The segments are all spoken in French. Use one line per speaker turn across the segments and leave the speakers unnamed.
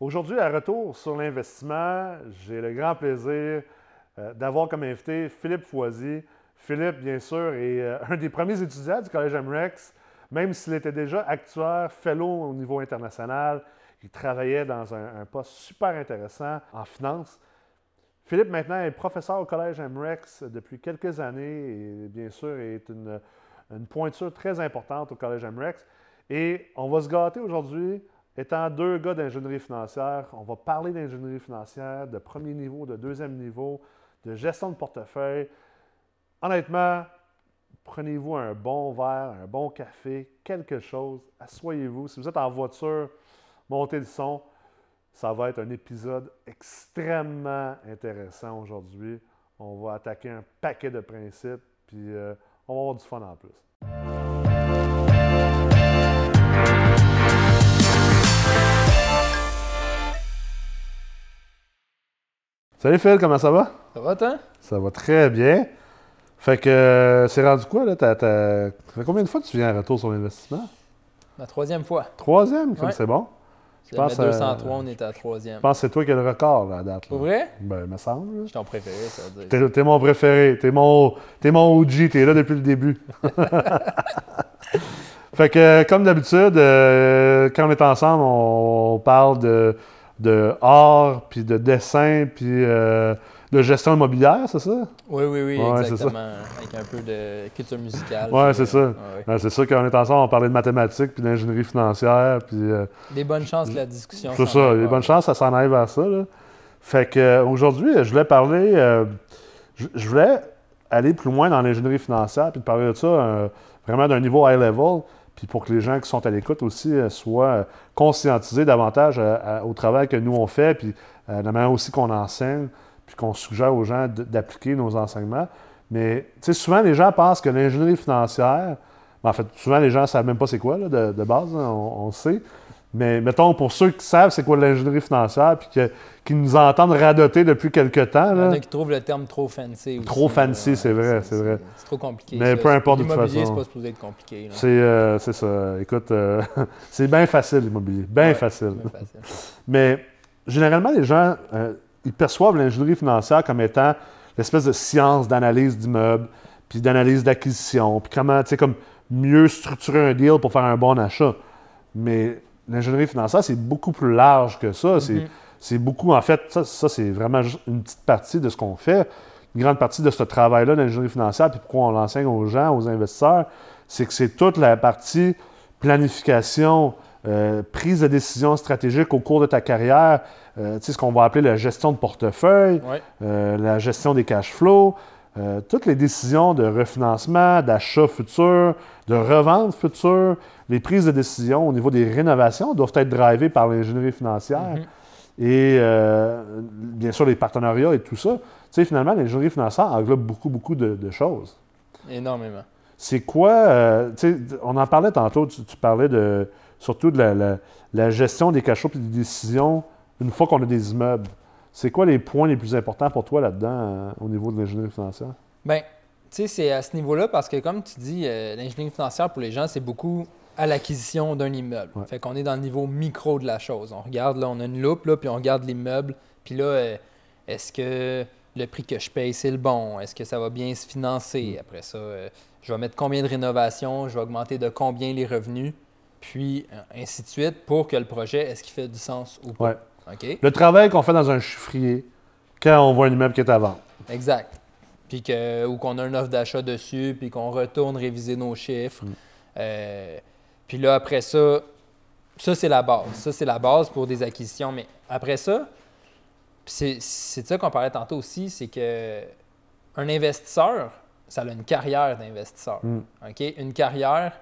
Aujourd'hui, à retour sur l'investissement, j'ai le grand plaisir euh, d'avoir comme invité Philippe Foisy. Philippe, bien sûr, est euh, un des premiers étudiants du Collège MREX, même s'il était déjà actuaire, fellow au niveau international. Il travaillait dans un, poste super intéressant en finance. Philippe, maintenant, est professeur au Collège MREX depuis quelques années et, bien sûr, est une, une pointure très importante au Collège MREX. Et on va se gâter aujourd'hui Étant deux gars d'ingénierie financière, on va parler d'ingénierie financière, de premier niveau, de deuxième niveau, de gestion de portefeuille. Honnêtement, prenez-vous un bon verre, un bon café, quelque chose, asseyez-vous. Si vous êtes en voiture, montez le son. Ça va être un épisode extrêmement intéressant aujourd'hui. On va attaquer un paquet de principes, puis euh, on va avoir du fun en plus. Salut Phil, comment ça va?
Ça va, toi?
Ça va très bien. Fait que euh, c'est rendu quoi, là? Ça fait combien de fois que tu viens à retour sur l'investissement?
La troisième fois.
Troisième, comme c'est bon.
Je pense 203, on est à troisième.
Je pense que c'est toi qui as le record, là, à date.
Pour vrai?
Ben, il me semble.
Je suis ton préféré, ça veut dire.
T'es, mon préféré. T'es mon, mon OG. T'es là depuis le début. fait que, comme d'habitude, euh, quand on est ensemble, on parle de de art, puis de dessin, puis euh, de gestion immobilière, c'est ça?
Oui, oui, oui, exactement. Avec un peu de culture musicale.
Oui, c'est ça. c'est ça qu'on est ensemble, on parlait de mathématiques, puis d'ingénierie financière, puis... Euh,
des bonnes chances que la discussion
C'est ça, des bonnes chances, ça s'en aille vers ça. Là. Fait que euh, aujourd'hui, je voulais parler... je voulais aller plus loin dans l'ingénierie financière, puis de parler de ça vraiment d'un niveau high level puis pour que les gens qui sont à l'écoute aussi euh, soient euh, conscientisés davantage euh, au travail que nous on fait, puis de la manière aussi qu'on enseigne, puis qu'on suggère aux gens d'appliquer nos enseignements. Mais souvent, les gens pensent que l'ingénierie financière, ben, en fait, souvent les gens ne savent même pas c'est quoi de, base, hein, on, on, sait. Mais mettons, pour ceux qui savent c'est quoi l'ingénierie financière, puis qui nous entendent radoter depuis quelque temps.
Là. Il y en a qui trouvent le terme trop fancy. Aussi,
trop fancy, c'est vrai, c'est vrai.
C'est trop compliqué.
Mais peu importe de toute façon.
L'immobilier, c'est pas supposé être compliqué.
Euh, c'est ça. Écoute, euh, c'est bien facile l'immobilier. Bien facile. Mais généralement, les gens, euh, ils perçoivent l'ingénierie financière comme étant l'espèce de science d'analyse d'immeubles, puis d'analyse d'acquisition, puis comment, tu sais, comme mieux structurer un deal pour faire un bon achat. Mais l'ingénierie financière, c'est beaucoup plus large que ça. C'est mhm. beaucoup, en fait, ça, c'est vraiment juste une petite partie de ce qu'on fait. Une grande partie de ce travail-là d'ingénierie financière, puis pourquoi on l'enseigne aux gens, aux investisseurs, c'est que c'est toute la partie planification, euh, prise de décision stratégique au cours de ta carrière, euh, ce qu'on va appeler la gestion de portefeuille, euh, la gestion des cash flows, euh, toutes les décisions de refinancement, d'achat futur, de revente future, les prises de décision au niveau des rénovations doivent être drivées par l'ingénierie financière. Mhm. Et euh, bien sûr, les partenariats et tout ça. Tu sais, finalement, l'ingénierie financière englobe beaucoup, beaucoup de, choses.
Énormément.
C'est quoi, euh, tu sais, on en parlait tantôt, tu, parlais de, surtout de la, gestion des cachots et des décisions une fois qu'on a des immeubles. C'est quoi les points les plus importants pour toi là-dedans euh, au niveau de l'ingénierie financière?
Bien, tu sais, c'est à ce niveau-là parce que, comme tu dis, euh, l'ingénierie financière pour les gens, c'est beaucoup à l'acquisition d'un immeuble. Fait qu'on est dans le niveau micro de la chose. On regarde, là, on a une loupe, là, puis on regarde l'immeuble. Puis là, euh, est-ce que le prix que je paye, c'est le bon? Est-ce que ça va bien se financer? Mm. Après ça, je vais mettre combien de rénovations? Je vais augmenter de combien les revenus? Puis ainsi de suite pour que le projet, est-ce qu'il fait du sens ou pas?
Le travail qu'on fait dans un chiffrier quand on voit un immeuble qui est à vendre.
Exact. Puis que, ou qu'on a une offre d'achat dessus, puis qu'on retourne réviser nos chiffres. Mm. Euh, puis là, après ça, ça, c'est la base. Ça, c'est la base pour des acquisitions. Mais après ça, c'est de ça qu'on parlait tantôt aussi, c'est que un investisseur, ça a une carrière d'investisseur. Mm. Une carrière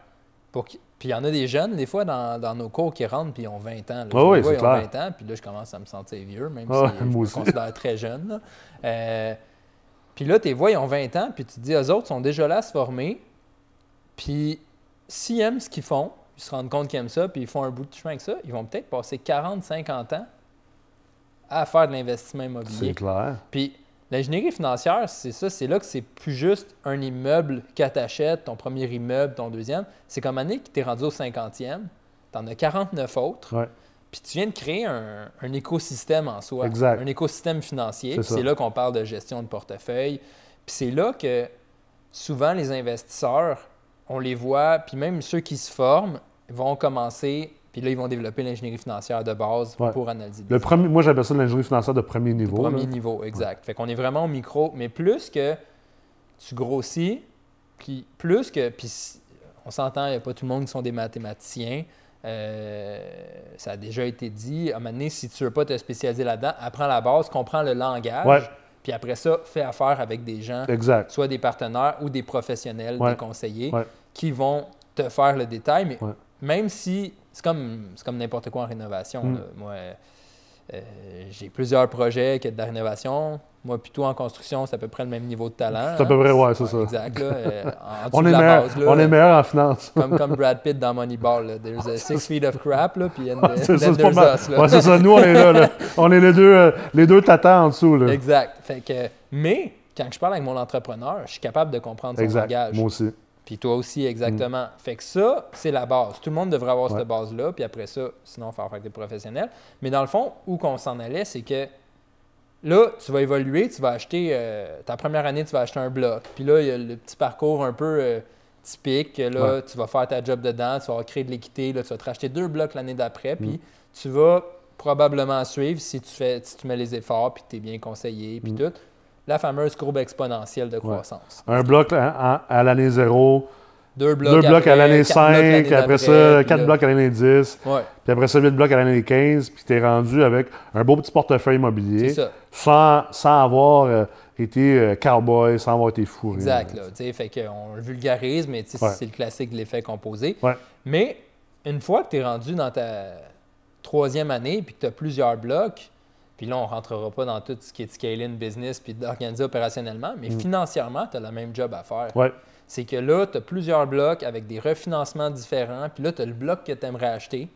pour, puis il y en a des jeunes, des fois, dans, nos cours qui rentrent, puis ils ont 20 ans.
oui, c'est clair. 20
ans, puis là, je commence à me sentir vieux, même si je me considère très jeune. Euh, puis là, tes voix, ils ont 20 ans, puis tu te dis, eux autres sont déjà là à se former. Puis s'ils aiment ce qu'ils font, ils se rendent compte qu'ils aiment ça, puis ils font un bout de chemin avec ça, ils vont peut-être passer 40, 50 ans à faire de l'investissement immobilier.
C'est clair.
Puis L'ingénierie financière, c'est ça, c'est là que c'est plus juste un immeuble qu'à t'achètes, ton premier immeuble, ton deuxième. C'est comme année que tu es rendu au 50e, tu en as 49 autres.
Ouais.
Puis tu viens de créer un, un écosystème en soi,
Exact.
un écosystème financier.
C'est
là qu'on parle de gestion de portefeuille. Puis c'est là que souvent les investisseurs, on les voit, puis même ceux qui se forment vont commencer, puis là ils vont développer l'ingénierie financière de base
Ouais.
pour analyser.
Le premier, moi, j'appelle ça l'ingénierie financière de premier niveau.
Premier
là.
niveau, exact. Fait qu'on est vraiment au micro, mais plus que tu grossis, puis plus que. Puis on s'entend, il n'y a pas tout le monde qui sont des mathématiciens. Euh, ça a déjà été dit. À un moment donné, si tu ne veux pas te spécialiser là-dedans, apprends la base, comprends le langage.
Ouais.
Puis après ça, fais affaire avec des gens,
Exact.
soit des partenaires ou des professionnels,
Ouais.
des conseillers,
Ouais.
qui vont te faire le détail. Mais
Ouais.
même si c'est comme, c'est comme n'importe quoi en rénovation.
Mm.
Moi, euh, j'ai plusieurs projets qui de la rénovation. Moi, plutôt en construction, c'est à peu près le même niveau de talent.
C'est à peu
hein.
près, ouais, c'est ça.
Exact. Là, euh, en
On est,
la
meilleur,
base, là,
on est meilleur en finance.
Comme, comme Brad Pitt dans Moneyball. Là. There's a six feet of crap, là, puis and,
c'est ça,
then
c'est
là.
Ouais, c'est ça. Nous, on est là. là. On est les deux, euh, les deux en dessous. Là.
Exact. Fait que, mais quand je parle avec mon entrepreneur, je suis capable de comprendre son
Exact.
langage.
Moi aussi.
Puis toi aussi, exactement. Fait que ça, c'est la base. Tout le monde devrait avoir
Ouais.
cette base-là. Puis après ça, sinon, il faut faire avec des professionnels. Mais dans le fond, où qu'on s'en allait, c'est que là, tu vas évoluer, tu vas acheter, euh, ta première année, tu vas acheter un bloc. Puis là, il y a le petit parcours un peu euh, typique. Là,
Ouais.
tu vas faire ta job dedans, tu vas créer de l'équité. Là, tu vas te racheter deux blocs l'année d'après. Puis
Mm.
tu vas probablement suivre si tu, fais, si tu mets les efforts, puis tu es bien conseillé, puis
Mm.
tout. La fameuse courbe exponentielle de croissance.
Un bloc à, à- à l'année 0,
Deux blocs,
deux blocs à
après,
l'année
quatre blocs l'année
5, après ça,
d'après, puis
4
là-
blocs à l'année 10,
Ouais,
puis après ça, 8 blocs à l'année 15, puis tu es rendu avec un beau petit portefeuille immobilier sans, sans avoir euh, été euh, cowboy, sans avoir été fourré.
Exact. Là, fait qu'on le vulgarise, mais
Ouais.
c'est le classique de l'effet composé.
Ouais.
Mais une fois que tu es rendu dans ta troisième année puis que tu as plusieurs blocs, puis là, on ne rentrera pas dans tout ce qui est de scaling business puis d'organiser opérationnellement, mais financièrement, tu as le même job à faire.
Mm. Ouais.
C'est que là, tu as plusieurs blocs avec des refinancements différents, puis là, tu as le bloc que tu aimerais acheter.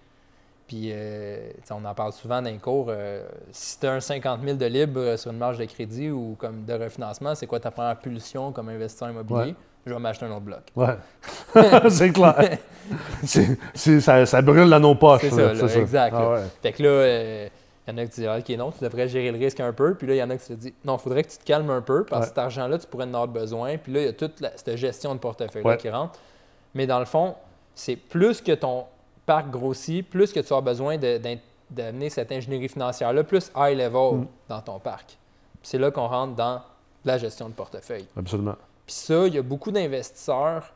Puis, euh, on en parle souvent dans les cours. euh, si tu as un 50 000 de libre euh, sur une marge de crédit ou comme de refinancement, c'est quoi ta première pulsion comme investisseur immobilier?
Ouais.
Je vais m'acheter un autre bloc.
Ouais. c'est clair. Ça, ça brûle dans nos poches.
C'est ça, là, exact,
Ah ouais.
Fait que là, il y en a qui disent OK, non, tu devrais gérer le risque un peu. Puis là, il y en a qui se disent Non, il faudrait que tu te calmes un peu parce que
Ouais.
cet argent-là, tu pourrais en avoir besoin. Puis là, il y a toute la- cette gestion de portefeuille
Ouais.
qui rentre. Mais dans le fond, c'est plus que ton parc grossit, plus que tu as besoin d'amener cette ingénierie financière-là, plus high level
Mm.
dans ton parc. Puis c'est là qu'on rentre dans la gestion de portefeuille.
Absolument.
Puis ça, il y a beaucoup d'investisseurs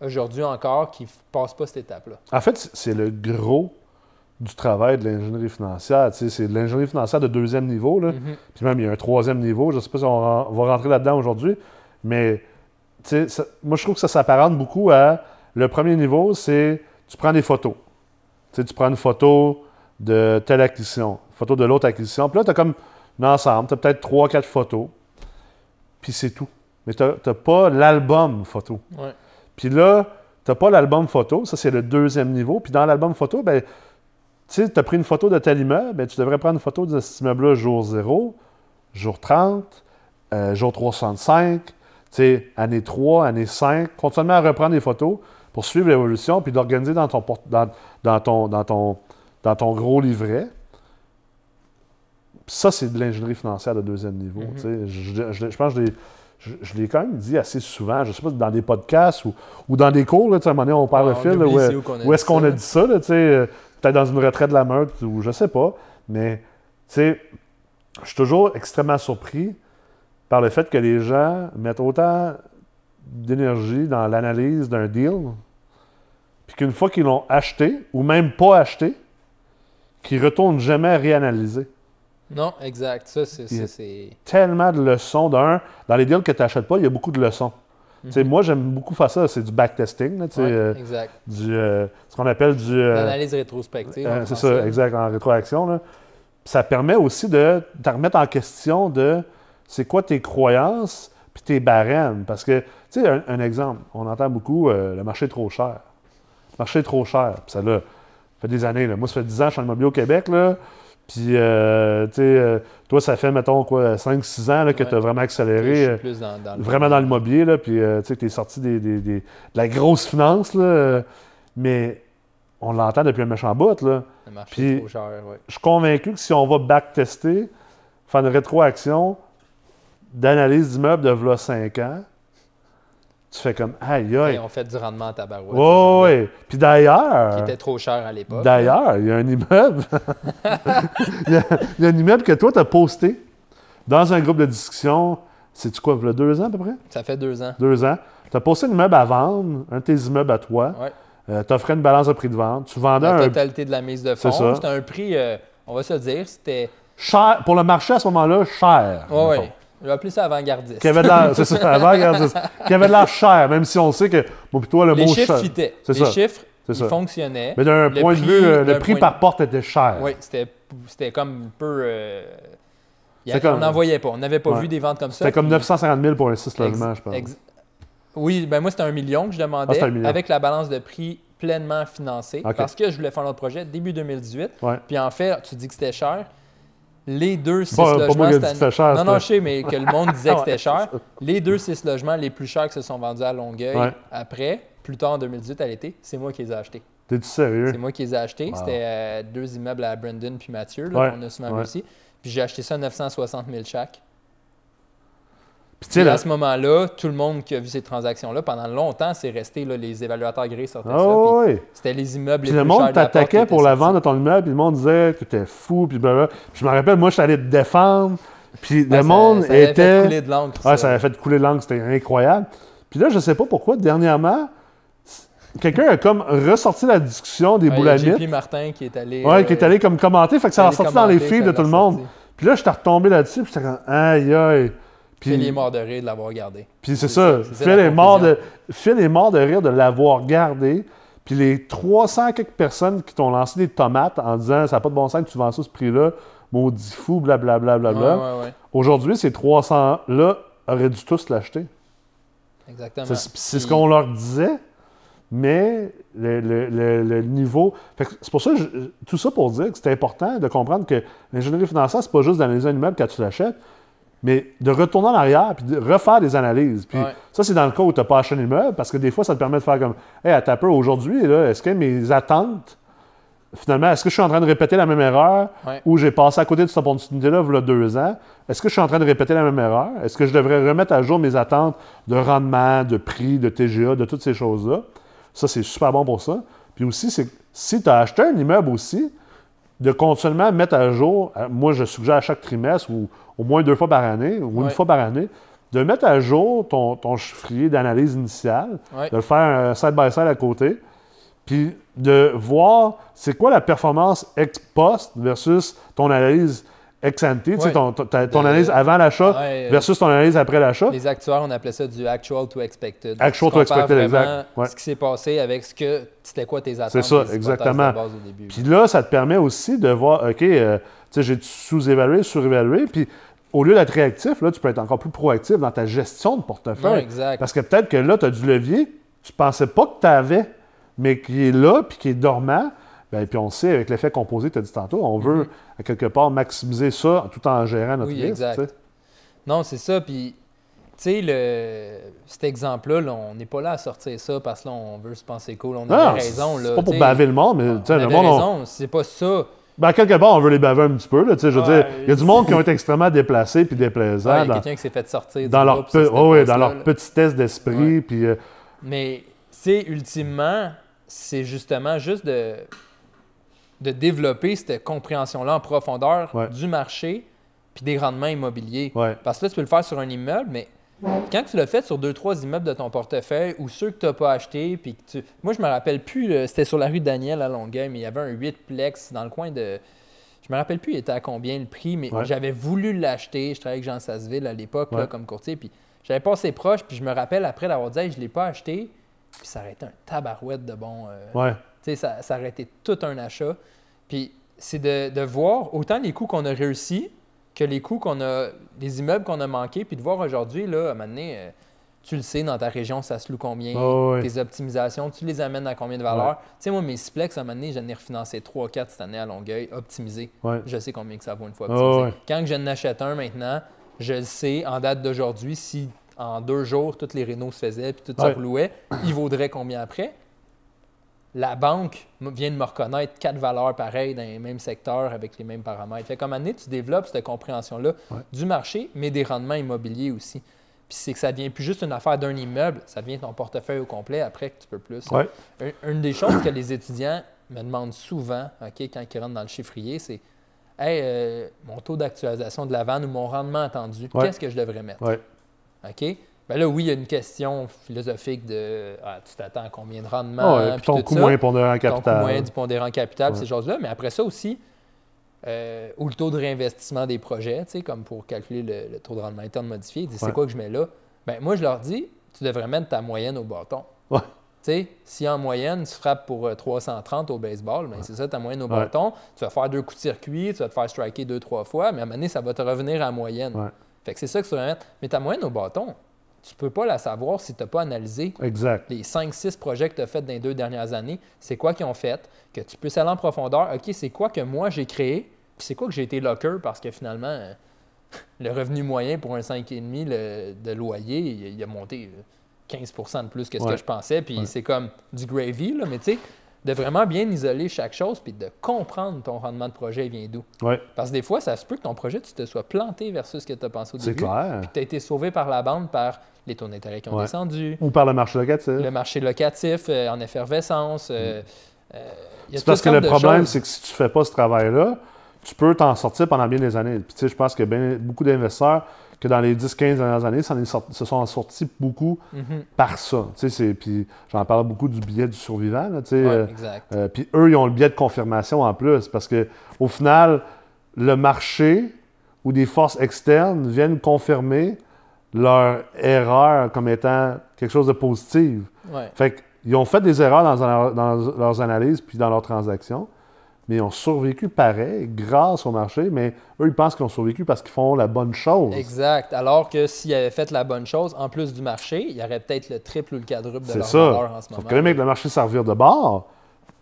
aujourd'hui encore qui ne passent pas cette étape-là.
En fait, c'est le gros du travail de l'ingénierie financière. Tu sais, C'est de l'ingénierie financière de deuxième niveau. Là.
Mhm.
Puis même, il y a un troisième niveau. Je ne sais pas si on, va rentrer là-dedans aujourd'hui, mais ça- moi, je trouve que ça s'apparente beaucoup à le premier niveau, c'est tu prends des photos. Tu prends une photo de telle acquisition, une photo de l'autre acquisition. Puis là, tu as comme un ensemble, tu as peut-être trois, quatre photos, puis c'est tout. Mais tu n'as pas l'album photo.
Ouais.
Puis là, tu n'as pas l'album photo, ça c'est le deuxième niveau. Puis dans l'album photo, ben, tu sais, tu as pris une photo de tel immeuble, ben, tu devrais prendre une photo de cet immeuble-là jour 0, jour 30, euh, jour 365, tu sais, année 3, année 5. Continuellement à reprendre des photos pour suivre l'évolution, puis d'organiser dans ton, dans, dans ton, dans, ton, dans ton gros livret. Ça, c'est de l'ingénierie financière de deuxième niveau.
Mhm.
je, je- je pense que je l'ai- je, je l'ai quand même dit assez souvent, je ne sais pas, dans des podcasts ou, ou dans des cours, là, à un moment donné, on parle
Ah,
le
on
fil, là, où,
où
est-ce qu'on a dit ça, là, euh, peut-être dans une retraite de la meute ou je sais pas, mais tu sais, je suis toujours extrêmement surpris par le fait que les gens mettent autant d'énergie dans l'analyse d'un deal, puis qu'une fois qu'ils l'ont acheté, ou même pas acheté, qu'ils retournent jamais réanalyser.
Non, exact. Ça, c'est-
Tellement de leçons. D'un, dans les deals que tu n'achètes pas, il y a beaucoup de leçons. Moi, j'aime beaucoup faire ça. C'est du backtesting,
Ouais,
euh,
exact.
du, euh, ce qu'on appelle du... euh,
L'analyse rétrospective.
euh, c'est ça, exact, en rétroaction. là. Ça permet aussi de te remettre en question de c'est quoi tes croyances puis tes barèmes. Parce que, tu sais, un, un exemple, on entend beaucoup le marché est trop cher. Le marché est trop cher. Puis ça, là, ça fait des années. Là. Moi, ça fait 10 ans que je suis en immobilier au Québec. Là. Puis, euh, tu sais, euh, toi, ça fait, mettons, quoi, 5-6 ans là, que
Ouais.
tu as vraiment
Je
accéléré.
suis
euh,
plus dans, dans le-
vraiment dans l'immobilier, là, puis euh, tu sais, tu es sorti des, des- des- de la grosse finance, là, mais on l'entend depuis un méchant bout, là. Puis-
trop cher, ouais.
Je suis convaincu que si on va backtester, faire une rétroaction d'analyse d'immeuble de v'là 5 ans, tu fais comme aïe
Et
aïe.
on fait du rendement à tabarouette.
Ouais, ouais. Puis d'ailleurs,
Qui était trop cher à l'époque.
d'ailleurs, il y a un immeuble. il, y a, il y a un immeuble que toi, tu as posté dans un groupe de discussion. C'est-tu quoi, il y a deux ans à peu près?
Ça fait deux ans.
Deux ans. Tu as posté un immeuble à vendre, un de tes immeubles à toi.
Ouais.
tu offrais une balance de prix de vente. Tu vendais
La
un
totalité de la mise de fonds. C'était un prix, euh, on va se le dire, c'était.
cher, pour le marché à ce moment-là, cher. Mettons.
Je vais appeler ça avant-gardiste.
Qui avait de l'air, c'est ça, avant, regarde ça. Qui avait de l'air cher, même si on sait que, bon, puis toi, le
Les
mot
chiffres
cher.
fitaient. Les
ça.
chiffres, ils
ça.
fonctionnaient.
Mais d'un point de vue, euh, le prix par
de-
porte était cher.
Oui, c'était, comme un peu. euh, a-
comme-
On n'en voyait pas. On n'avait pas
Ouais.
vu des ventes comme ça.
C'était comme
puis-
950 000 pour un 6
Ex-
logements, je pense.
ex- Oui, ben moi, c'était un million que je
Ah,
demandais
million.
avec la balance de prix pleinement financée parce que je voulais faire notre projet début 2018.
Ouais.
Puis en fait, tu dis que c'était cher. Les deux six
Pas- pas
logements.
moi
cette année-
cher,
Non, non, je sais, mais que le monde disait que c'était cher. Les deux six logements les plus chers qui se sont vendus à Longueuil
Ouais.
après, plus tard en 2018 à l'été, c'est moi qui les ai achetés.
T'es-tu sérieux?
C'est moi qui les ai achetés.
Wow.
C'était euh, deux immeubles à Brandon puis Mathieu, là,
Ouais,
qu'on a souvent
ouais.
aussi. Puis j'ai acheté ça 960 000 chaque.
Puis là.
à ce moment-là, tout le monde qui a vu ces transactions-là, pendant longtemps, c'est resté là, les évaluateurs gris sortaient
Ah
ça.
ouais.
C'était les immeubles
Puis
les
le
plus
monde
de
t'attaquait pour la vente de ton immeuble, puis le monde disait que t'étais fou, puis blablabla. Puis je me rappelle, moi, je suis allé te défendre, puis
Ben,
le
ça-
monde
ça avait fait couler de.
Ouais, ça avait fait couler l'angle, c'était incroyable. Puis là, je sais pas pourquoi, dernièrement, quelqu'un a comme ressorti la discussion des
Ouais,
boulamites.
JP Martin qui est allé.
Ouais,
euh,
qui est allé comme commenter, fait que ça a ressorti dans les
ça
de tout le monde. Puis là, j'étais retombé là-dessus, puis j'étais comme, aïe, aïe.
Phil
Puis,
est mort de rire de l'avoir gardé.
puis c'est ça, Phil est, mort de,
conclusion.
Phil est mort de rire de l'avoir gardé. Puis les 300 quelques personnes qui t'ont lancé des tomates en disant, ça n'a pas de bon sens que tu vends ça à ce prix-là, maudit fou, blablabla. Bla, bla, bla.
Ouais, ouais, ouais.
Aujourd'hui, ces 300-là auraient dû tous l'acheter.
Exactement.
C'est c'est ce qu'on leur disait, mais le, le- le- le niveau. Fait que C'est pour ça, que je- tout ça pour dire que c'est important de comprendre que l'ingénierie financière, c'est pas juste d'analyser un immeuble quand tu l'achètes, mais de retourner en arrière puis de refaire des analyses. Puis
Ouais.
ça, c'est dans le cas où tu n'as pas acheté un immeuble, parce que des fois, ça te permet de faire comme Hey, à ta peur, aujourd'hui, est-ce que mes attentes, finalement, est-ce que je suis en train de répéter la même erreur
Ouais.
ou j'ai passé à côté de cette opportunité-là il y a deux ans? Est-ce que je suis en train de répéter la même erreur? Est-ce que je devrais remettre à jour mes attentes de rendement, de prix, de TGA, de toutes ces choses-là? Ça, c'est super bon pour ça. Puis aussi, c'est si tu as acheté un immeuble aussi, de continuellement mettre à jour, euh, moi je suggère à chaque trimestre ou au moins deux fois par année ou une
Ouais.
fois par année, de mettre à jour ton, ton chiffrier d'analyse initiale,
Ouais.
de le faire un side-by-side à côté, puis de voir c'est quoi la performance ex post versus ton analyse ex ante, tu sais, ton, ton- ta- ton
De-
analyse avant l'achat
Ouais, euh,
versus ton analyse après l'achat.
Les actuaires, on appelait ça du actual to expected.
Actual
Tu
to expected, exact. Ouais.
Ce qui s'est passé avec ce que c'était quoi tes attentes.
C'est ça, exactement.
de base au début.
Puis là, ça te permet aussi de voir, OK, euh, tu sais, j'ai sous-évalué, surévalué, puis au lieu d'être réactif, là, tu peux être encore plus proactif dans ta gestion de portefeuille.
Exact.
Parce que peut-être que là, tu as du levier, tu pensais pas que tu avais, mais qui est là, puis qui est dormant. Ben, puis on sait, avec l'effet composé tu as dit tantôt, on veut, à quelque part, maximiser ça tout en gérant notre
Mhm. Oui,
risque.
exact. Non, c'est ça. Puis, tu sais, le... cet exemple-là, là, on n'est pas là à sortir ça parce que là, on veut se penser cool. On avait raison.
c'est pas pour baver le monde, mais tu sais,
On
le monde, on-
raison. C'est pas ça.
ben, quelque part, on veut les baver un petit peu. Là, tu sais, je veux
Ouais,
dire, il y a du monde qui ont été extrêmement déplacés puis déplaisants
Ouais, il y a
dans,
quelqu'un qui s'est fait sortir
dans leur, pe- oh oui, dans leur
là.
petit test d'esprit. Puis, euh,
Mais, c'est ultimement, c'est justement juste de, de développer cette compréhension-là en profondeur
Ouais.
du marché puis des rendements immobiliers.
ouais.
Parce que là, tu peux le faire sur un immeuble, mais quand tu l'as fait sur deux, trois immeubles de ton portefeuille ou ceux que tu n'as pas achetés, puis que tu. Moi, je me rappelle plus, là, c'était sur la rue Daniel à Longueuil, mais il y avait un 8 plex dans le coin de. Je me rappelle plus, il était à combien le prix, mais
Ouais.
j'avais voulu l'acheter. Je travaillais avec Jean Sasseville à l'époque comme courtier, puis j'avais passé proche, puis je me rappelle après l'avoir dit, Hey, je ne l'ai pas acheté, puis ça aurait été un tabarouette de bon. euh,
Ouais.
Tu sais, ça, ça aurait été tout un achat. Puis c'est de, de voir autant les coûts qu'on a réussi que les coûts qu'on a, les immeubles qu'on a manqués, puis de voir aujourd'hui, là, à un moment donné, euh, tu le sais, dans ta région, ça se loue combien,
ouais.
tes optimisations, tu les amènes à combien de valeur?
Ouais.
Tu sais, moi, mes Splex, à un moment donné, j'en ai refinancé 3-4 cette année à Longueuil, optimisé.
Ouais.
Je sais combien que ça vaut une fois
Ah
optimisé.
ouais.
Quand je n'achète un maintenant, je le sais, en date d'aujourd'hui, si en deux jours, toutes les rénaux se faisaient, puis tout
Ouais.
ça il vaudrait combien après? La banque vient de me reconnaître quatre valeurs pareilles dans les mêmes secteurs avec les mêmes paramètres. Fait comme année, tu développes cette compréhension-là du marché, mais des rendements immobiliers aussi. Puis c'est que ça devient plus juste une affaire d'un immeuble, ça devient ton portefeuille au complet après que tu peux plus. une des choses que les étudiants me demandent souvent ok, quand ils rentrent dans le chiffrier, c'est Hey, euh, mon taux d'actualisation de la vente ou mon rendement attendu, qu'est-ce que je devrais mettre? OK? Ben là, oui, il y a une question philosophique de ah, tu t'attends à combien de rendement.
Puis ton coût moyen pondérant capital. Ton
coût moyen du pondérant capital, ces choses-là. Mais après ça aussi, euh, ou le taux de réinvestissement des projets, comme pour calculer le, taux de rendement interne modifié, ils c'est quoi que je mets là? Ben, moi, je leur dis tu devrais mettre ta moyenne au bâton.
Ouais.
sais, si en moyenne, tu frappes pour 330 euh, au baseball, ben, c'est ça ta moyenne au bâton. Tu vas faire deux coups de circuit, tu vas te faire striker deux, trois fois, mais à un moment donné, ça va te revenir à moyenne. Fait que c'est ça que tu vas mettre. Mais ta moyenne au bâton, tu ne peux pas la savoir si tu n'as pas analysé
exact.
les 5-6 projets que tu as faits dans les deux dernières années. C'est quoi qu'ils ont fait, que tu peux aller en profondeur. OK, c'est quoi que moi j'ai créé, puis c'est quoi que j'ai été locker? Parce que finalement, le revenu moyen pour un 5,5 de loyer, il, a monté 15 de plus que ce que je pensais. Puis c'est comme du gravy, là, mais tu sais, de vraiment bien isoler chaque chose puis de comprendre ton rendement de projet vient d'où. Parce que des fois, ça se peut que ton projet, tu te sois planté versus ce que tu as pensé au début.
C'est clair.
Puis tu as été sauvé par la bande par les taux d'intérêt qui ont descendu.
Ou par le marché locatif.
Le marché locatif euh, en effervescence. Euh, mm.
euh, c'est parce que le problème, c'est que si tu ne fais pas ce travail-là, tu peux t'en sortir pendant bien des années. Puis, tu sais, je pense que beaucoup d'investisseurs que dans les 10-15 dernières années, ça se sont sortis beaucoup mhm. par ça. Puis j'en parle beaucoup du biais du survivant.
Euh,
euh, puis eux, ils ont le biais de confirmation en plus, parce que au final, le marché ou des forces externes viennent confirmer leur erreur comme étant quelque chose de positif. Fait qu'ils ont fait des erreurs dans, dans leurs analyses puis dans leurs transactions mais ils ont survécu pareil grâce au marché, mais eux, ils pensent qu'ils ont survécu parce qu'ils font la bonne chose.
Exact. Alors que s'ils avaient fait la bonne chose, en plus du marché, il y aurait peut-être le triple ou le quadruple de leur ça. valeur en ce moment.
C'est que le marché servir de bord,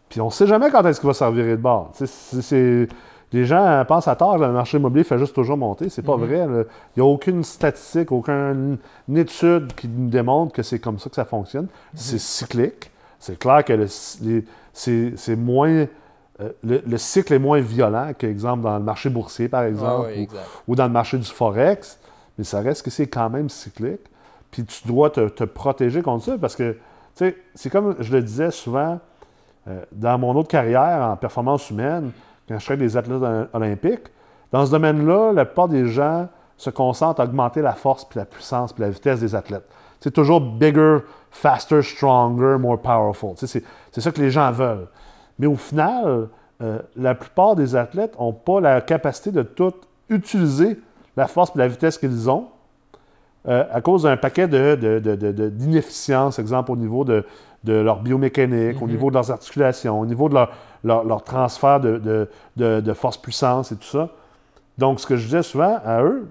puis on ne sait jamais quand est-ce qu'il va servir de bord. C'est, les gens pensent à tort que le marché immobilier fait juste toujours monter. C'est pas mm-hmm. vrai. Il n'y a aucune statistique, aucune étude qui nous démontre que c'est comme ça que ça fonctionne. Mm-hmm. C'est cyclique. C'est clair que c'est moins euh, le, cycle est moins violent qu'exemple dans le marché boursier, par exemple, ou, dans le marché du Forex, mais ça reste que c'est quand même cyclique. Puis tu dois te, protéger contre ça parce que, tu sais, c'est comme je le disais souvent euh, dans mon autre carrière en performance humaine, quand je fais des athlètes olympiques, dans ce domaine-là, la plupart des gens se concentrent à augmenter la force, puis la puissance, puis la vitesse des athlètes. C'est toujours bigger, faster, stronger, more powerful. C'est ça que les gens veulent. Mais au final, euh, la plupart des athlètes n'ont pas la capacité de tout utiliser la force et la vitesse qu'ils ont euh, à cause d'un paquet d'inefficiences, de, exemple au niveau de, leur biomécanique, au mhm. niveau de leurs articulations, au niveau de leur, transfert de, force-puissance et tout ça. Donc, ce que je disais souvent à eux,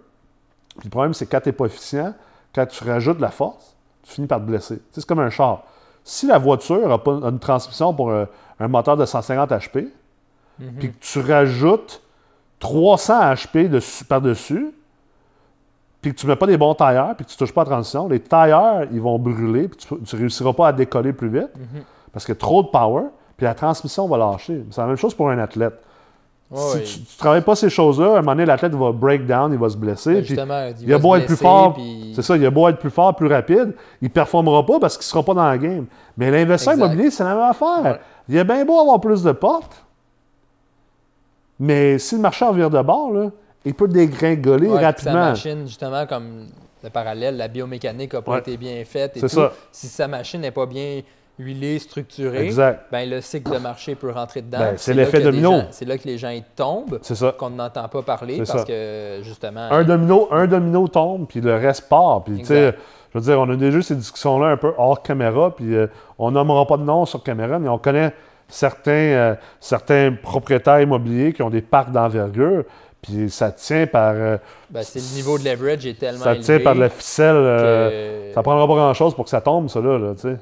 le problème, c'est quand tu n'es pas efficient, quand tu rajoutes de la force, tu finis par te blesser. c'est comme un char. Si la voiture n'a pas une transmission pour un moteur de 150 HP, mhm. puis que tu rajoutes 300 HP par-dessus, puis que tu ne mets pas des bons tailleurs, puis que tu ne touches pas à la transition, les tailleurs, ils vont brûler, puis tu ne réussiras pas à décoller plus vite, mhm. parce qu'il y a trop de power, puis la transmission va lâcher. C'est la même chose pour un athlète. Si tu ne travailles pas ces choses-là, à un moment donné, l'athlète va break down, il va se blesser. Ben, il, a beau être plus fort, c'est ça, il a beau être plus fort, plus rapide, il ne performera pas parce qu'il ne sera pas dans la game. Mais l'investisseur immobilier, c'est la même affaire. Il est bien beau avoir plus de portes, mais si le marché en vire de bord, là, il peut dégringoler rapidement. Sa
machine, justement, comme le parallèle, la biomécanique n'a pas été bien faite et tout. Ça. Si sa machine n'est pas bien huilée, structurée, ben, le cycle de marché peut rentrer dedans. Ben,
c'est l'effet domino.
C'est là que les gens ils tombent, qu'on n'entend pas parler parce que, justement...
Un domino, un domino tombe, puis le reste part. Puis, je veux dire, on a déjà ces discussions-là un peu hors caméra, puis euh, on nommera pas de nom sur caméra, mais on connaît certains, euh, certains propriétaires immobiliers qui ont des parcs d'envergure, puis ça tient par. Euh,
ben, c'est le niveau de leverage est tellement
Ça tient par la ficelle. Ça ça prendra pas grand-chose pour que ça tombe, ça, là.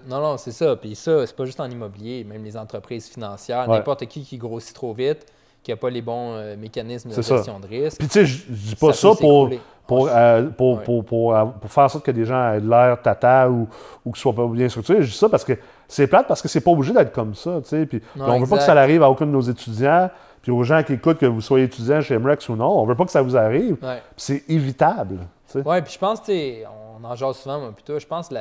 non, non, c'est ça. Puis ça, c'est pas juste en immobilier, même les entreprises financières, n'importe qui qui grossit trop vite, qui n'a pas les bons euh, mécanismes de gestion de risque.
Puis tu sais, je dis pas ça, pour, pour, euh, pour, pour, pour, faire en sorte que des gens aient l'air tata ou, ou qu'ils soient pas bien structurés. Je dis ça parce que c'est plate parce que c'est pas obligé d'être comme ça. tu sais. Puis, on veut pas que ça arrive à aucun de nos étudiants. Puis aux gens qui écoutent, que vous soyez étudiant chez MREX ou non, on veut pas que ça vous arrive. C'est évitable.
Oui, puis je pense, on en jase souvent, moi, plutôt, je pense que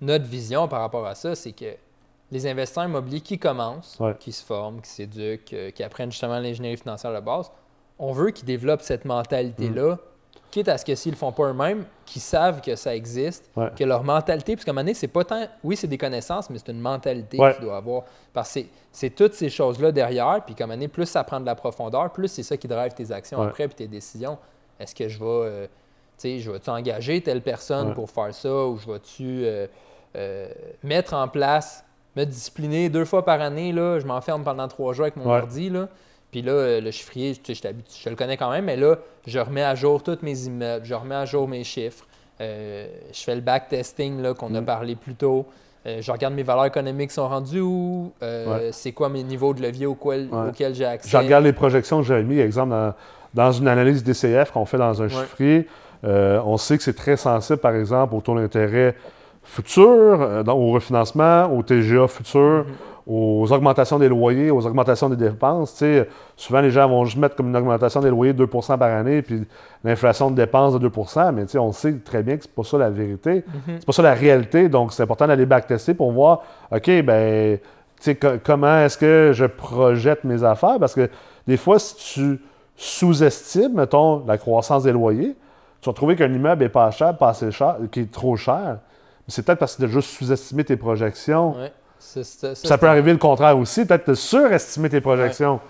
notre vision par rapport à ça, c'est que les investisseurs immobiliers qui commencent, qui se forment, qui s'éduquent, euh, qui apprennent justement l'ingénierie financière de base, on veut qu'ils développent cette mentalité-là, mm. Quitte à ce que s'ils ne le font pas eux-mêmes, qu'ils savent que ça existe, que leur mentalité, parce qu'à un moment donné, c'est pas tant, oui, c'est des connaissances, mais c'est une mentalité qu'ils doivent avoir. Parce que c'est toutes ces choses-là derrière, puis qu'à un moment donné, plus ça prend de la profondeur, plus c'est ça qui drive tes actions après, puis tes décisions. Est-ce que je vais, euh, tu sais, je vais-tu engager telle personne pour faire ça, ou je vais-tu euh, mettre en place me discipliner deux fois par année. Là, je m'enferme pendant trois jours avec mon ordi. Là? Puis là, euh, le chiffrier, je, je, le connais quand même, mais là, je remets à jour tous mes immeubles, je remets à jour mes chiffres. Euh, je fais le backtesting qu'on a mm. parlé plus tôt. Euh, je regarde mes valeurs économiques sont rendues où, c'est quoi mes niveaux de levier auquel, auxquels j'ai accès.
Je regarde les projections que j'ai mis, exemple, dans, une analyse DCF qu'on fait dans un chiffrier. on sait que c'est très sensible, par exemple, au taux d'intérêt futur, au refinancement, au TGA futur, mhm. Aux augmentations des loyers, aux augmentations des dépenses. souvent, les gens vont juste mettre comme une augmentation des loyers de 2% par année, puis l'inflation de dépenses de 2% mais on sait très bien que c'est pas ça la vérité. Mhm. C'est pas ça la réalité. Donc, c'est important d'aller backtester pour voir, OK, ben, comment est-ce que je projette mes affaires? Parce que des fois, si tu sous-estimes, mettons, la croissance des loyers, tu vas trouver qu'un immeuble est pas cher, pas assez cher, qui est trop cher c'est peut-être parce que tu as juste sous-estimé tes projections. Ça, peut arriver le contraire aussi, peut-être de surestimer tes projections.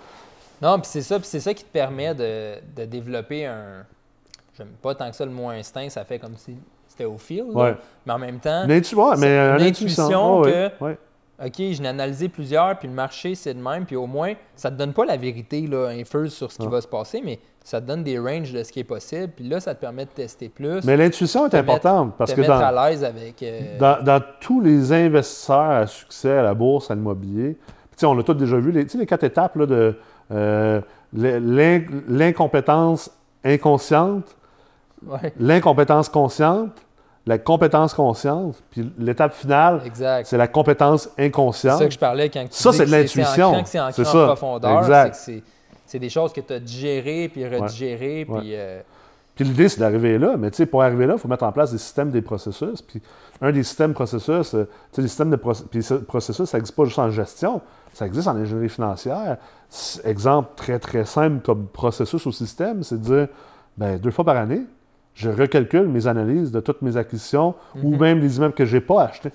Non, puis c'est ça, c'est ça qui te permet de, développer un. J'aime pas tant que ça le mot instinct, ça fait comme si c'était au fil. Mais en même temps.
Mais
l'intuition que. OK, je n'ai analysé plusieurs, puis le marché, c'est de même, puis au moins, ça ne te donne pas la vérité là, infuse sur ce qui va se passer, mais ça te donne des ranges de ce qui est possible, puis là, ça te permet de tester plus.
Mais l'intuition est importante parce que dans,
à l'aise avec. Euh,
dans, tous les investisseurs à succès à la bourse, à l'immobilier, on a tous déjà vu les, les quatre étapes là, de euh, l'incompétence inconsciente, l'incompétence consciente, la compétence consciente, puis l'étape finale, c'est la compétence inconsciente. C'est
ça que je parlais quand tu
Ça, c'est de l'intuition.
C'est en profondeur. C'est des choses que tu as digérées puis redigérées. Puis, euh,
puis l'idée, c'est d'arriver là. Mais pour arriver là, il faut mettre en place des systèmes, des processus. Puis un des systèmes processus, euh, les systèmes de puis processus, ça n'existe pas juste en gestion, ça existe en ingénierie financière. Exemple très, très simple comme processus au système, c'est de dire, ben, deux fois par année, je recalcule mes analyses de toutes mes acquisitions ou mhm. même des immeubles que je n'ai pas achetés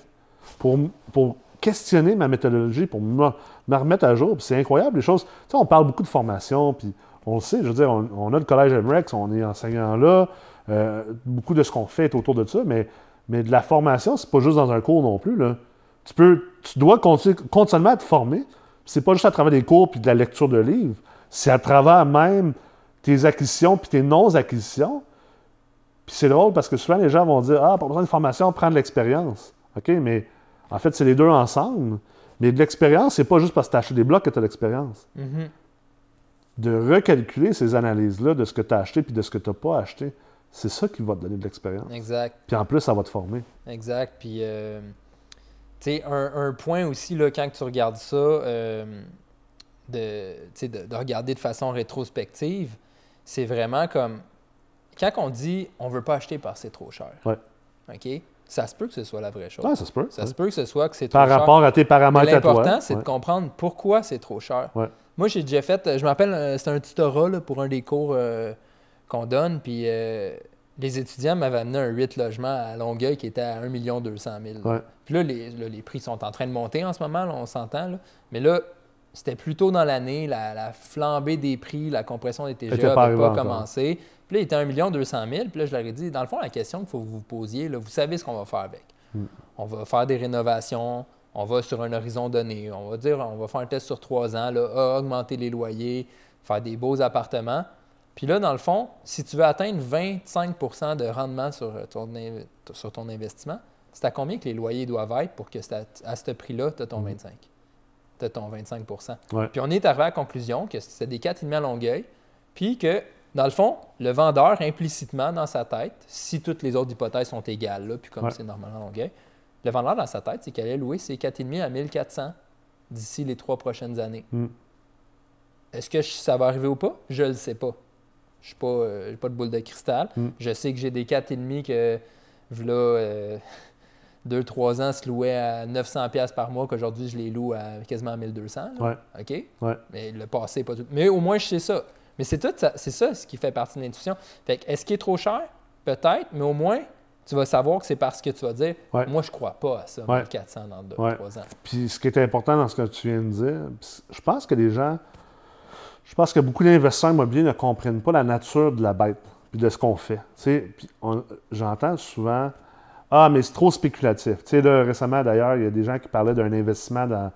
pour, pour questionner ma méthodologie pour me, remettre à jour. c'est incroyable, les choses. Tu sais, on parle beaucoup de formation, puis on le sait, je veux dire, on, a le collège MREX, on est enseignant là, euh, beaucoup de ce qu'on fait est autour de ça, mais, mais de la formation, c'est pas juste dans un cours non plus. Là. Tu, peux, tu dois continuer, continuellement te former. C'est pas juste à travers des cours puis de la lecture de livres, c'est à travers même tes acquisitions puis tes non-acquisitions. Puis c'est drôle parce que souvent les gens vont dire Ah, pas besoin de formation, prendre de l'expérience. OK, mais en fait, c'est les deux ensemble. Mais de l'expérience, c'est pas juste parce que tu as acheté des blocs que tu as l'expérience.
Mm-hmm.
De recalculer ces analyses-là de ce que tu as acheté puis de ce que tu n'as pas acheté, c'est ça qui va te donner de l'expérience.
Exact.
Puis en plus, ça va te former.
Exact. Puis, euh, tu sais, un, point aussi, là, quand tu regardes ça, euh, de, de, regarder de façon rétrospective, c'est vraiment comme quand on dit on veut pas acheter parce que c'est trop cher.
Ouais.
OK? Ça se peut que ce soit la vraie chose.
ça se peut.
Ça se peut que ce soit que c'est trop
cher. Par rapport à tes paramètres
à toi. L'important, c'est de comprendre pourquoi c'est trop cher. Moi, j'ai déjà fait, je m'appelle, euh, c'était un tutorat pour un des cours euh, qu'on donne, puis euh, les étudiants m'avaient amené un 8 logements à Longueuil qui était à 1 200 000. Puis là les, prix sont en train de monter en ce moment, on s'entend. Mais là, c'était plus tôt dans l'année, la, flambée des prix, la compression des TGA n'avait pas, commencé. Puis là, il était 1 200 000. Puis là, je leur ai dit, dans le fond, la question qu'il faut que vous vous posiez, là, vous savez ce qu'on va faire avec. Hmm. On va faire des rénovations, on va sur un horizon donné. On va dire, on va faire un test sur trois ans, là, augmenter les loyers, faire des beaux appartements. Puis là, dans le fond, si tu veux atteindre 25% de rendement sur ton, sur ton investissement, c'est à combien que les loyers doivent être pour que à, ce prix-là, tu as ton 25? tu as ton 25
Ouais.
Puis on est arrivé à la conclusion que c'était des 4,5 à Longueuil, puis que, dans le fond, le vendeur, implicitement dans sa tête, si toutes les autres hypothèses sont égales, là, puis comme
Ouais.
c'est normalement à Longueuil, le vendeur dans sa tête, c'est qu'il allait louer ses 4,5 à 1400 d'ici les trois prochaines années.
Mm.
Est-ce que ça va arriver ou pas? Je ne le sais pas. Je n'ai pas, euh, j'ai pas de boule de cristal.
Mm.
Je sais que j'ai des 4,5 que, là, 2-3 ans, se louaient à 900$ piastres par mois, qu'aujourd'hui, je les loue à quasiment 1200$. là.
Ouais.
OK?
Ouais.
Mais le passé, pas tout. Mais au moins, je sais ça. Mais c'est tout ça, c'est ça ce qui fait partie de l'intuition. Fait que, est-ce qu'il est trop cher? Peut-être, mais au moins, tu vas savoir que c'est parce que tu vas dire,
Ouais.
moi, je crois pas à ça,
Ouais.
1400 dans 2-3
Ouais.
ans.
Puis ce qui est important dans ce que tu viens de dire, je pense que les gens, je pense que beaucoup d'investisseurs immobiliers ne comprennent pas la nature de la bête puis de ce qu'on fait. J'entends souvent Ah, mais c'est trop spéculatif. Tu sais, là, récemment, d'ailleurs, il y a des gens qui parlaient d'un investissement dans,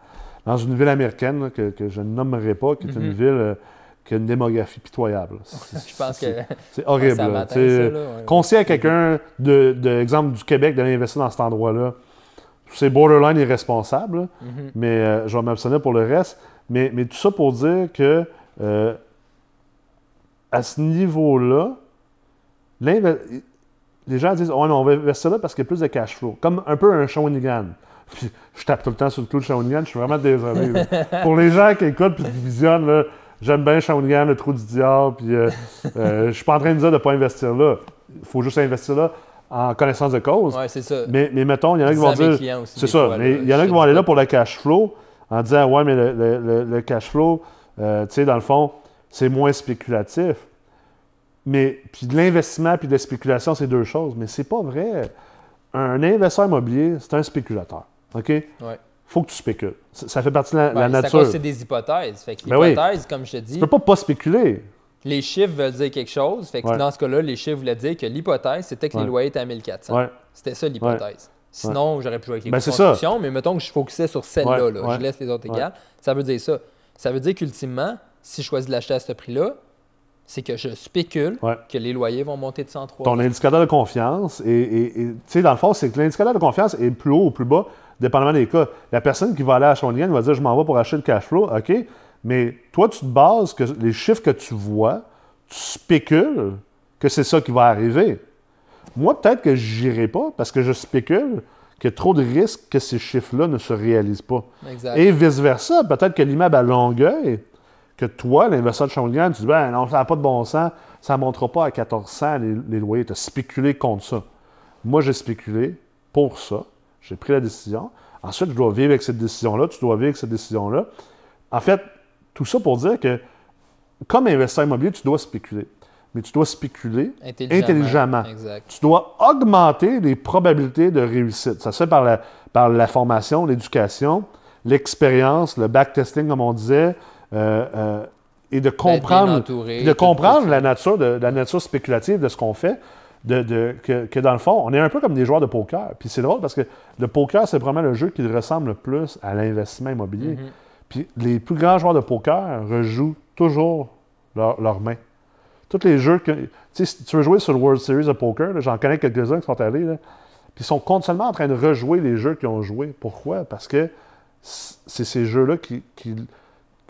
dans une ville américaine là, que, que je ne nommerai pas, qui est une
Mhm.
ville euh, qui a une démographie pitoyable.
Je pense que
C'est- horrible.
ça ouais.
À quelqu'un, de, de exemple du Québec, d'aller investir dans cet endroit-là, c'est borderline irresponsable,
Mhm.
mais euh, je vais m'abstenir pour le reste. Mais, mais tout ça pour dire que euh, à ce niveau-là, les gens disent Ouais, mais on va investir là parce qu'il y a plus de cash flow. Comme un peu un Shawinigan. Puis je tape tout le temps sur le clou de Shawinigan, je suis vraiment désolé. pour les gens qui écoutent et qui visionnent, là, j'aime bien Shawinigan, le trou du diable, puis euh, euh, je suis pas en train de dire de ne pas investir là. Il faut juste investir là en connaissance de cause.
Ouais, c'est ça.
Mais, mais mettons, il y en a qui vont dire. C'est ça,
fois,
mais il y en a qui vont aller là pour le cash flow en disant Ouais, mais le, le- le- le cash flow, euh, tu sais, dans le fond, c'est moins spéculatif. Mais puis de l'investissement puis de la spéculation, c'est deux choses. Mais c'est pas vrai. Un investisseur immobilier, c'est un spéculateur. OK?
Ouais.
Faut que tu spécules. Ça, ça fait partie de la, la
c'est à
nature.
c'est des hypothèses. Fait que
Ben oui.
l'hypothèse, comme je te dis,
Tu peux pas pas spéculer.
les chiffres veulent dire quelque chose. Fait que
Ouais.
dans ce cas-là, les chiffres voulaient dire que l'hypothèse, c'était que
Ouais.
les loyers étaient à 1400.
Ouais.
C'était ça l'hypothèse. Sinon, j'aurais pu jouer avec les
Ben,
coûts de
c'est ça.
construction, mais mettons que je focusais sur celle-là. Là. Je laisse les autres égales. Ça veut dire ça. Ça veut dire qu'ultimement, si je choisis de l'acheter à ce prix-là, c'est que je spécule
Ouais.
que les loyers vont monter de 103.
Ton indicateur de confiance, et, tu sais, dans le fond, c'est que l'indicateur de confiance est plus haut ou plus bas, dépendamment des cas. La personne qui va aller à Shawinigan va dire Je m'en vais pour acheter le cash flow, OK, mais toi, tu te bases que les chiffres que tu vois, tu spécules que c'est ça qui va arriver. Moi, peut-être que je n'irai pas parce que je spécule qu'il y a trop de risques que ces chiffres-là ne se réalisent pas.
Exact.
Et vice-versa, peut-être que l'immeuble à Longueuil, que toi, l'investisseur de Shawinigan, tu dis, ben non, ça n'a pas de bon sens, ça ne montera pas à 1400 les, les loyers. Tu as spéculé contre ça. Moi, j'ai spéculé pour ça. J'ai pris la décision. Ensuite, je dois vivre avec cette décision-là. Tu dois vivre avec cette décision-là. En fait, tout ça pour dire que, comme investisseur immobilier, tu dois spéculer. Mais tu dois spéculer
Intelligemment.
intelligemment.
Exact.
tu dois augmenter les probabilités de réussite. Ça se fait par la, par la formation, l'éducation, l'expérience, le backtesting, comme on disait, euh, euh, et de comprendre,
entouré,
de comprendre la nature, de, la nature spéculative de ce qu'on fait, de, de- que, que dans le fond, on est un peu comme des joueurs de poker. Puis c'est drôle parce que le poker, c'est vraiment le jeu qui ressemble le plus à l'investissement immobilier.
Mhm.
Puis les plus grands joueurs de poker rejouent toujours leur- leurs mains. Tous les jeux que. Tu sais, si tu veux jouer sur le World Series of Poker, j'en connais quelques-uns qui sont allés, là, puis ils sont continuellement en train de rejouer les jeux qu'ils ont joués. Pourquoi? Parce que c'est ces jeux-là qui, qui,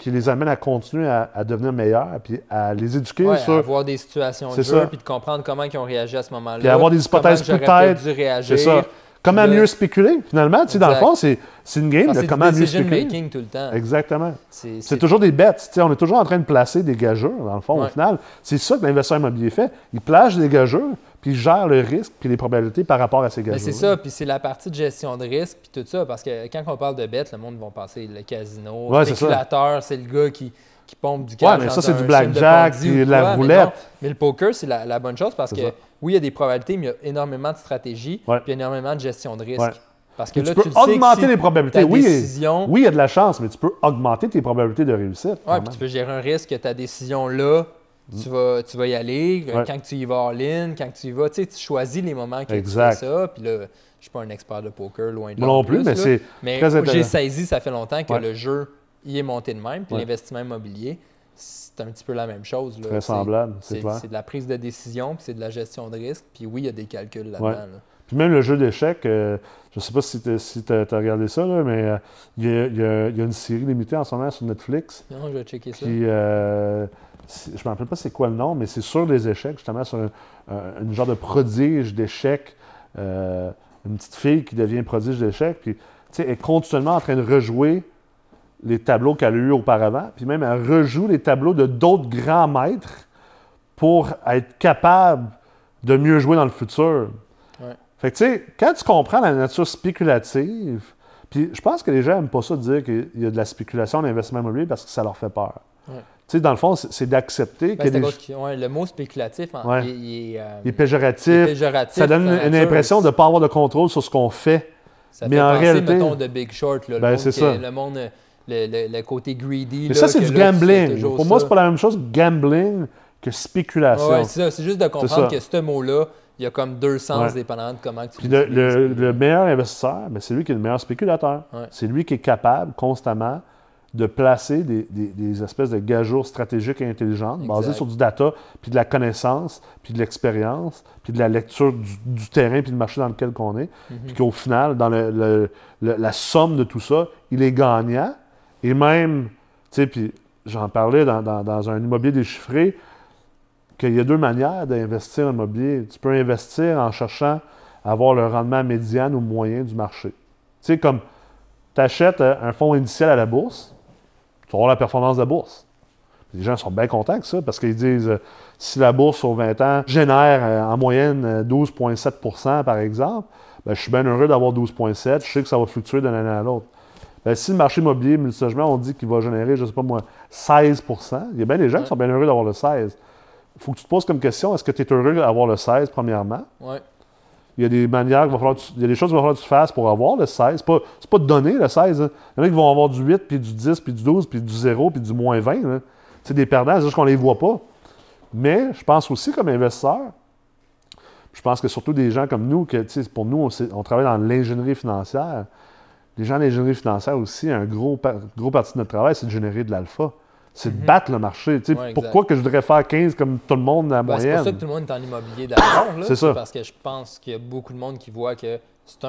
qui les amènent à continuer à, à devenir meilleurs, puis à les éduquer
Ouais,
sur.
avoir des situations de jeu, puis de comprendre comment ils ont réagi à ce moment-là.
Puis avoir des hypothèses
peut-être dû réagir.
C'est ça. Comment mieux spéculer, finalement? Tu sais, dans le fond, c'est une game de comment mieux spéculer.
making tout le temps.
Exactement.
C'est
toujours des bêtes. tu sais, On est toujours en train de placer des gageurs, dans le fond, au final. C'est ça que l'investisseur immobilier fait. Il place des gageurs, puis il gère le risque puis les probabilités par rapport à ces gageurs.
c'est ça, puis c'est la partie de gestion de risque, puis tout ça, parce que quand on parle de bêtes, le monde va penser le casino, le spéculateur, c'est le gars qui, qui pompe du cash.
mais ça, c'est du blackjack,
ou
de la
mais
roulette.
Mais, le poker, c'est la, la bonne chose parce
C'est
que
ça.
oui, il y a des probabilités, mais il y a énormément de stratégie,
Ouais.
puis énormément de gestion de risque.
Ouais.
Parce que là,
tu peux
le sais que
augmenter
si
les probabilités. Oui,
décision,
oui, il y a de la chance, mais tu peux augmenter tes probabilités de réussite.
Ouais,
quand
puis tu peux gérer un risque que ta décision là, tu vas, tu vas y aller. euh,
Ouais.
Quand tu y vas all-in, quand tu y vas, tu sais, tu choisis les moments que
Exact.
tu fais ça. Puis là, je suis pas un expert de poker, loin de là.
Moi non
en
plus, mais c'est
Mais j'ai saisi, ça fait longtemps que
Ouais.
le jeu y est monté de même. Puis
Ouais.
l'investissement immobilier, c'est un petit peu la même chose. là.
très
C'est-
semblable, c'est
C'est
clair.
c'est de la prise de décision, puis c'est de la gestion de risque. Puis oui, il y a des calculs là-dedans.
Ouais.
là.
Puis même le jeu d'échecs, euh, je ne sais pas si tu si as, regardé ça, là, mais euh, il y, a, une série limitée en ce moment sur Netflix.
Non, je vais checker ça.
Puis, euh, je ne me rappelle pas c'est quoi le nom, mais c'est sur les échecs, justement, sur un, genre de prodige d'échecs. une petite fille qui devient prodige d'échecs, puis elle est continuellement en train de rejouer les tableaux qu'elle a eus auparavant, puis même elle rejoue les tableaux de d'autres grands maîtres pour être capable de mieux jouer dans le futur. Fait que, tu sais, quand tu comprends la nature spéculative, puis je pense que les gens n'aiment pas ça de dire qu'il y a de la spéculation en investissement immobilier parce que ça leur fait peur. Tu sais, dans le fond, c'est d'accepter
ben, que. le mot spéculatif,
euh, il, est, péjoratif. Ça donne une, impression de ne pas avoir de contrôle sur ce qu'on fait.
Ça mais en réalité. mettons, de Big Short, là, ben, le, ça. le monde. Le, côté greedy.
Mais ça, c'est du gambling. Pour moi, c'est pas la même chose gambling que spéculation.
Oui, c'est ça. C'est juste de comprendre que ce mot-là, il y a comme deux sens dépendamment de comment tu
Puis le, le, meilleur investisseur, ben, c'est lui qui est le meilleur spéculateur. C'est lui qui est capable constamment de placer des, des, espèces de gageures stratégiques et intelligentes basées sur du data, puis de la connaissance, puis de l'expérience, puis de la lecture du, terrain, puis du marché dans lequel on est. Mhm. Puis qu'au final, dans le, la somme de tout ça, il est gagnant. Et même, tu sais, puis j'en parlais dans, un immobilier déchiffré, qu'il y a deux manières d'investir en immobilier. Tu peux investir en cherchant à avoir le rendement médian ou moyen du marché. Tu sais, comme tu achètes euh, un fonds initial à la bourse, tu vas la performance de la bourse. Les gens sont bien contents que ça parce qu'ils disent euh, si la bourse sur 20 ans génère euh, en moyenne 12,7% par exemple, ben, je suis bien heureux d'avoir 12,7. Je sais que ça va fluctuer d'une année à l'autre. Ben, si le marché immobilier, multilogement, on dit qu'il va générer, je ne sais pas moi, 16% il y a bien des gens qui sont bien heureux d'avoir le 16 il faut que tu te poses comme question est-ce que tu es heureux d'avoir le 16, premièrement?
Oui.
Il y a des manières, il, va falloir il y a des choses qu'il va falloir que tu fasses pour avoir le 16. Ce n'est pas, de donner le 16. Hein. Il y en a qui vont avoir du 8, puis du 10, puis du 12, puis du 0, puis du moins 20. C'est des perdants, c'est juste qu'on ne les voit pas. Mais je pense aussi comme investisseur, je pense que surtout des gens comme nous, que pour nous, on, travaille dans l'ingénierie financière. Les gens d'ingénierie financière aussi, un gros, gros partie de notre travail, c'est de générer de l'alpha c'est de mhm. battre le marché. pourquoi que je voudrais faire 15 comme tout le monde à la moyenne?
C'est pour ça que tout le monde est en immobilier d'abord. c'est ça. Parce que je pense qu'il y a beaucoup de monde qui voit que c'est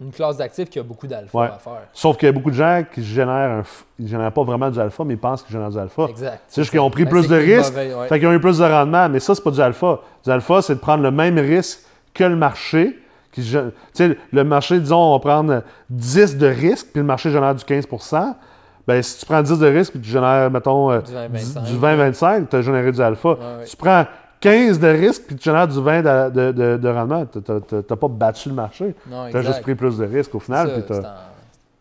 une classe d'actifs qui a beaucoup d'alpha à faire.
Sauf qu'il y a beaucoup de gens qui génèrent, ils génèrent pas vraiment du alpha, mais ils pensent qu'ils génèrent du alpha.
Exact.
C'est juste qu'ils ont pris ben, plus de risques, fait qu'ils ont eu plus de rendement. Mais ça, c'est pas du alpha. Du alpha, c'est de prendre le même risque que le marché. Qui, le marché, disons, on va prendre 10 de risque, puis le marché génère du 15% ben, si tu prends 10 de risque et tu génères, mettons, euh, du 20-25, tu as généré du alpha. Si tu prends 15 de risque puis tu génères du 20 de, de, de, rendement, tu n'as pas battu le marché. Tu as juste pris plus de risque au final.